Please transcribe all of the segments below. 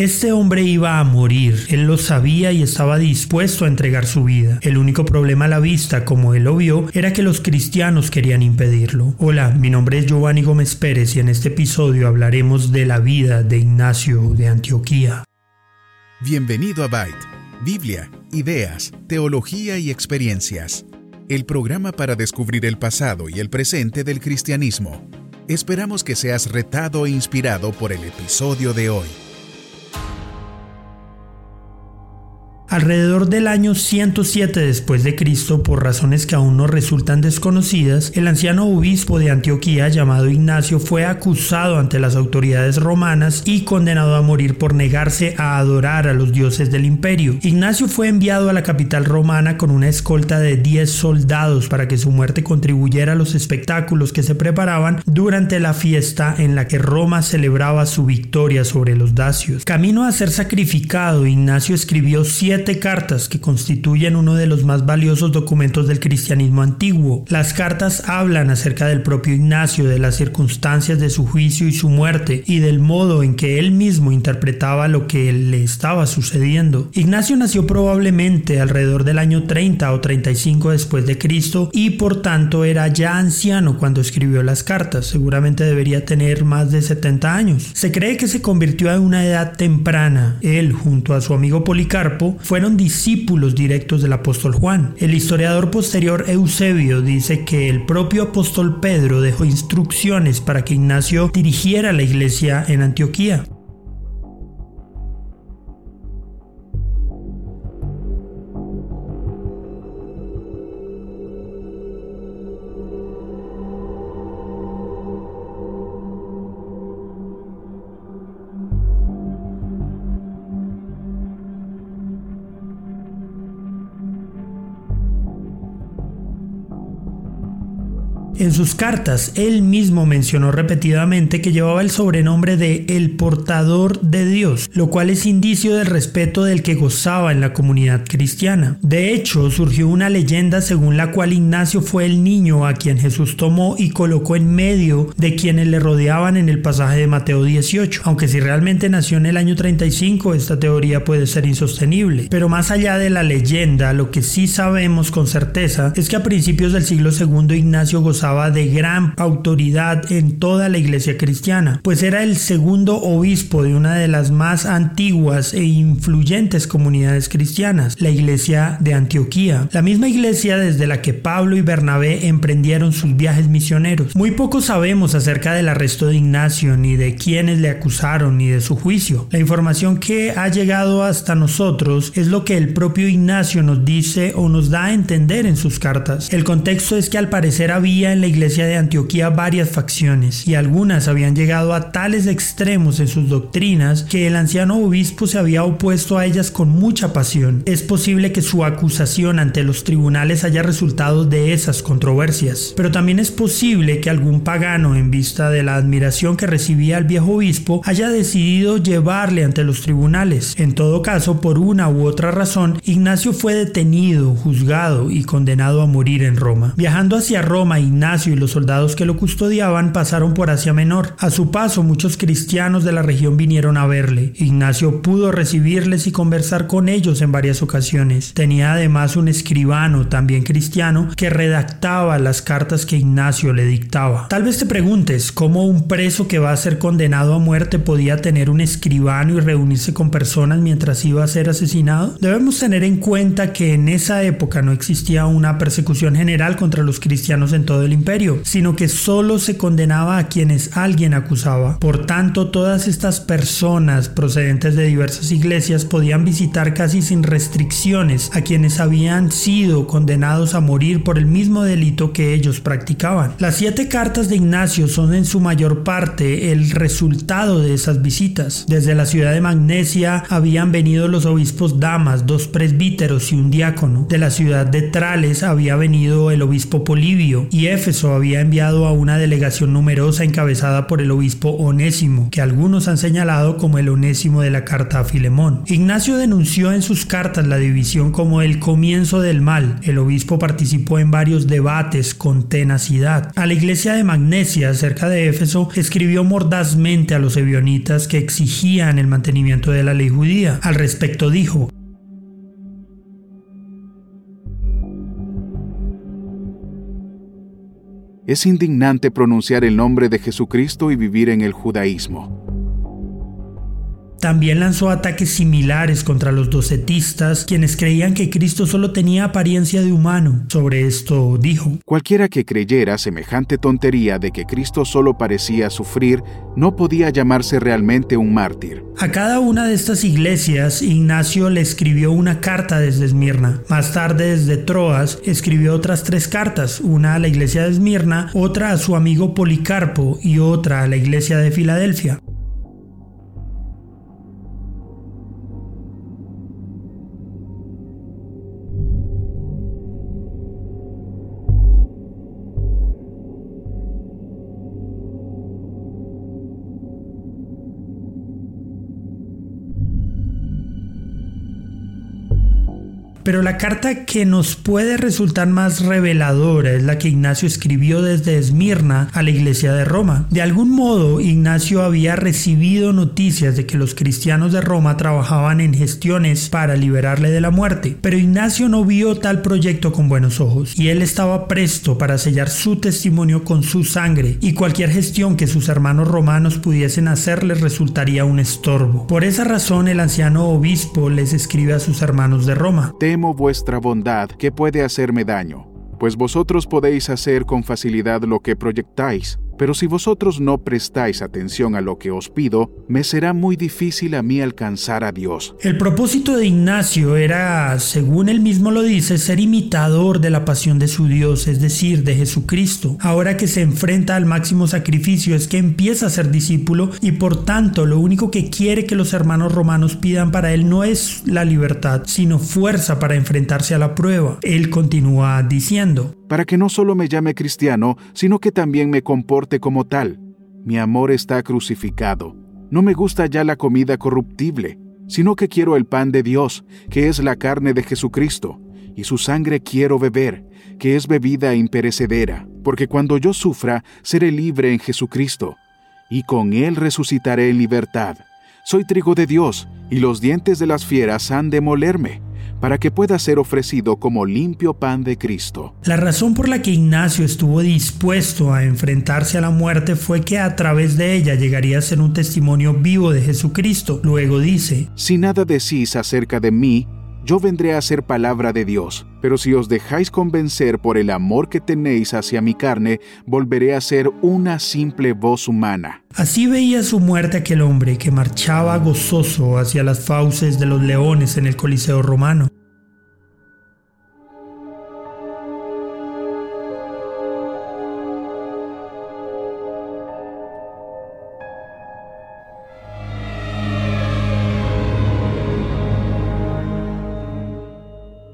Este hombre iba a morir, él lo sabía y estaba dispuesto a entregar su vida. El único problema a la vista, como él lo vio, era que los cristianos querían impedirlo. Hola, mi nombre es Giovanni Gómez Pérez y en este episodio hablaremos de la vida de Ignacio de Antioquía. Bienvenido a Byte, Biblia, ideas, teología y experiencias. El programa para descubrir el pasado y el presente del cristianismo. Esperamos que seas retado e inspirado por el episodio de hoy. Alrededor del año 107 después de Cristo, por razones que aún no resultan desconocidas, el anciano obispo de Antioquía llamado Ignacio fue acusado ante las autoridades romanas y condenado a morir por negarse a adorar a los dioses del imperio. Ignacio fue enviado a la capital romana con una escolta de 10 soldados para que su muerte contribuyera a los espectáculos que se preparaban durante la fiesta en la que Roma celebraba su victoria sobre los dacios. Camino a ser sacrificado, Ignacio escribió siete cartas que constituyen uno de los más valiosos documentos del cristianismo antiguo. Las cartas hablan acerca del propio Ignacio, de las circunstancias de su juicio y su muerte, y del modo en que él mismo interpretaba lo que le estaba sucediendo. Ignacio nació probablemente alrededor del año 30 o 35 después de Cristo y por tanto era ya anciano cuando escribió las cartas, seguramente debería tener más de 70 años. Se cree que se convirtió a una edad temprana. Él, junto a su amigo Policarpo, fueron discípulos directos del apóstol Juan. El historiador posterior Eusebio dice que el propio apóstol Pedro dejó instrucciones para que Ignacio dirigiera la iglesia en Antioquía. En sus cartas, él mismo mencionó repetidamente que llevaba el sobrenombre de el portador de Dios, lo cual es indicio del respeto del que gozaba en la comunidad cristiana. De hecho, surgió una leyenda según la cual Ignacio fue el niño a quien Jesús tomó y colocó en medio de quienes le rodeaban en el pasaje de Mateo 18. Aunque si realmente nació en el año 35, esta teoría puede ser insostenible. Pero más allá de la leyenda, lo que sí sabemos con certeza es que a principios del siglo II Ignacio gozaba de gran autoridad en toda la iglesia cristiana, pues era el segundo obispo de una de las más antiguas e influyentes comunidades cristianas, la iglesia de Antioquía, la misma iglesia desde la que Pablo y Bernabé emprendieron sus viajes misioneros. Muy poco sabemos acerca del arresto de Ignacio, ni de quienes le acusaron, ni de su juicio. La información que ha llegado hasta nosotros es lo que el propio Ignacio nos dice o nos da a entender en sus cartas. El contexto es que al parecer había en la iglesia de Antioquía varias facciones y algunas habían llegado a tales extremos en sus doctrinas que el anciano obispo se había opuesto a ellas con mucha pasión. Es posible que su acusación ante los tribunales haya resultado de esas controversias, pero también es posible que algún pagano, en vista de la admiración que recibía el viejo obispo, haya decidido llevarle ante los tribunales. En todo caso, por una u otra razón, Ignacio fue detenido, juzgado y condenado a morir en Roma. Viajando hacia Roma, Ignacio y los soldados que lo custodiaban pasaron por Asia Menor. A su paso, muchos cristianos de la región vinieron a verle. Ignacio pudo recibirles y conversar con ellos en varias ocasiones. Tenía además un escribano, también cristiano, que redactaba las cartas que Ignacio le dictaba. Tal vez te preguntes cómo un preso que va a ser condenado a muerte podía tener un escribano y reunirse con personas mientras iba a ser asesinado. Debemos tener en cuenta que en esa época no existía una persecución general contra los cristianos en todo el imperio, sino que solo se condenaba a quienes alguien acusaba. Por tanto, todas estas personas procedentes de diversas iglesias podían visitar casi sin restricciones a quienes habían sido condenados a morir por el mismo delito que ellos practicaban. Las siete cartas de Ignacio son en su mayor parte el resultado de esas visitas. Desde la ciudad de Magnesia habían venido los obispos Damas, dos presbíteros y un diácono. De la ciudad de Trales había venido el obispo Polibio y Éfeso había enviado a una delegación numerosa encabezada por el obispo Onésimo, que algunos han señalado como el Onésimo de la carta a Filemón. Ignacio denunció en sus cartas la división como el comienzo del mal. El obispo participó en varios debates con tenacidad. A la iglesia de Magnesia, cerca de Éfeso, escribió mordazmente a los ebionitas que exigían el mantenimiento de la ley judía. Al respecto dijo, Es indignante pronunciar el nombre de Jesucristo y vivir en el judaísmo. También lanzó ataques similares contra los docetistas, quienes creían que Cristo solo tenía apariencia de humano. Sobre esto dijo, Cualquiera que creyera semejante tontería de que Cristo solo parecía sufrir, no podía llamarse realmente un mártir. A cada una de estas iglesias, Ignacio le escribió una carta desde Esmirna. Más tarde, desde Troas, escribió otras tres cartas, una a la iglesia de Esmirna, otra a su amigo Policarpo y otra a la iglesia de Filadelfia. Pero la carta que nos puede resultar más reveladora es la que Ignacio escribió desde Esmirna a la iglesia de Roma. De algún modo, Ignacio había recibido noticias de que los cristianos de Roma trabajaban en gestiones para liberarle de la muerte, pero Ignacio no vio tal proyecto con buenos ojos y él estaba presto para sellar su testimonio con su sangre y cualquier gestión que sus hermanos romanos pudiesen hacer les resultaría un estorbo. Por esa razón el anciano obispo les escribe a sus hermanos de Roma temo vuestra bondad que puede hacerme daño, pues vosotros podéis hacer con facilidad lo que proyectáis, pero si vosotros no prestáis atención a lo que os pido, me será muy difícil a mí alcanzar a Dios. El propósito de Ignacio era, según él mismo lo dice, ser imitador de la pasión de su Dios, es decir, de Jesucristo. Ahora que se enfrenta al máximo sacrificio es que empieza a ser discípulo y por tanto lo único que quiere que los hermanos romanos pidan para él no es la libertad, sino fuerza para enfrentarse a la prueba. Él continúa diciendo, para que no solo me llame cristiano, sino que también me comporte como tal. Mi amor está crucificado. No me gusta ya la comida corruptible, sino que quiero el pan de Dios, que es la carne de Jesucristo, y su sangre quiero beber, que es bebida imperecedera, porque cuando yo sufra, seré libre en Jesucristo, y con Él resucitaré en libertad. Soy trigo de Dios, y los dientes de las fieras han de molerme para que pueda ser ofrecido como limpio pan de Cristo. La razón por la que Ignacio estuvo dispuesto a enfrentarse a la muerte fue que a través de ella llegaría a ser un testimonio vivo de Jesucristo. Luego dice, Si nada decís acerca de mí, yo vendré a ser palabra de Dios, pero si os dejáis convencer por el amor que tenéis hacia mi carne, volveré a ser una simple voz humana. Así veía su muerte aquel hombre que marchaba gozoso hacia las fauces de los leones en el Coliseo romano.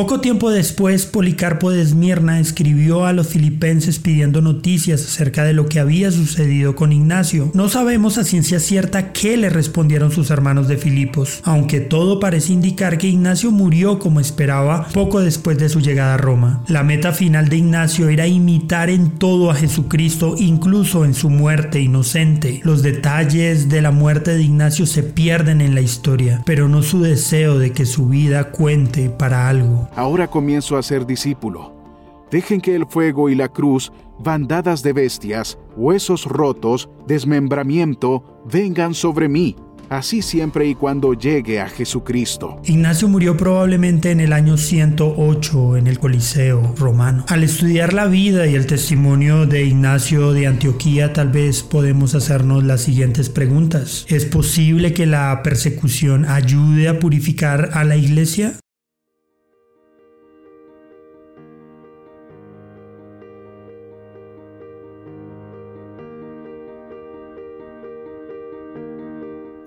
Poco tiempo después, Policarpo de Esmirna escribió a los filipenses pidiendo noticias acerca de lo que había sucedido con Ignacio. No sabemos a ciencia cierta qué le respondieron sus hermanos de Filipos, aunque todo parece indicar que Ignacio murió como esperaba poco después de su llegada a Roma. La meta final de Ignacio era imitar en todo a Jesucristo, incluso en su muerte inocente. Los detalles de la muerte de Ignacio se pierden en la historia, pero no su deseo de que su vida cuente para algo. Ahora comienzo a ser discípulo. Dejen que el fuego y la cruz, bandadas de bestias, huesos rotos, desmembramiento, vengan sobre mí, así siempre y cuando llegue a Jesucristo. Ignacio murió probablemente en el año 108 en el Coliseo romano. Al estudiar la vida y el testimonio de Ignacio de Antioquía, tal vez podemos hacernos las siguientes preguntas. ¿Es posible que la persecución ayude a purificar a la iglesia?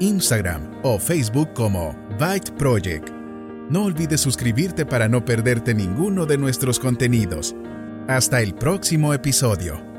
Instagram o Facebook como Byte Project. No olvides suscribirte para no perderte ninguno de nuestros contenidos. Hasta el próximo episodio.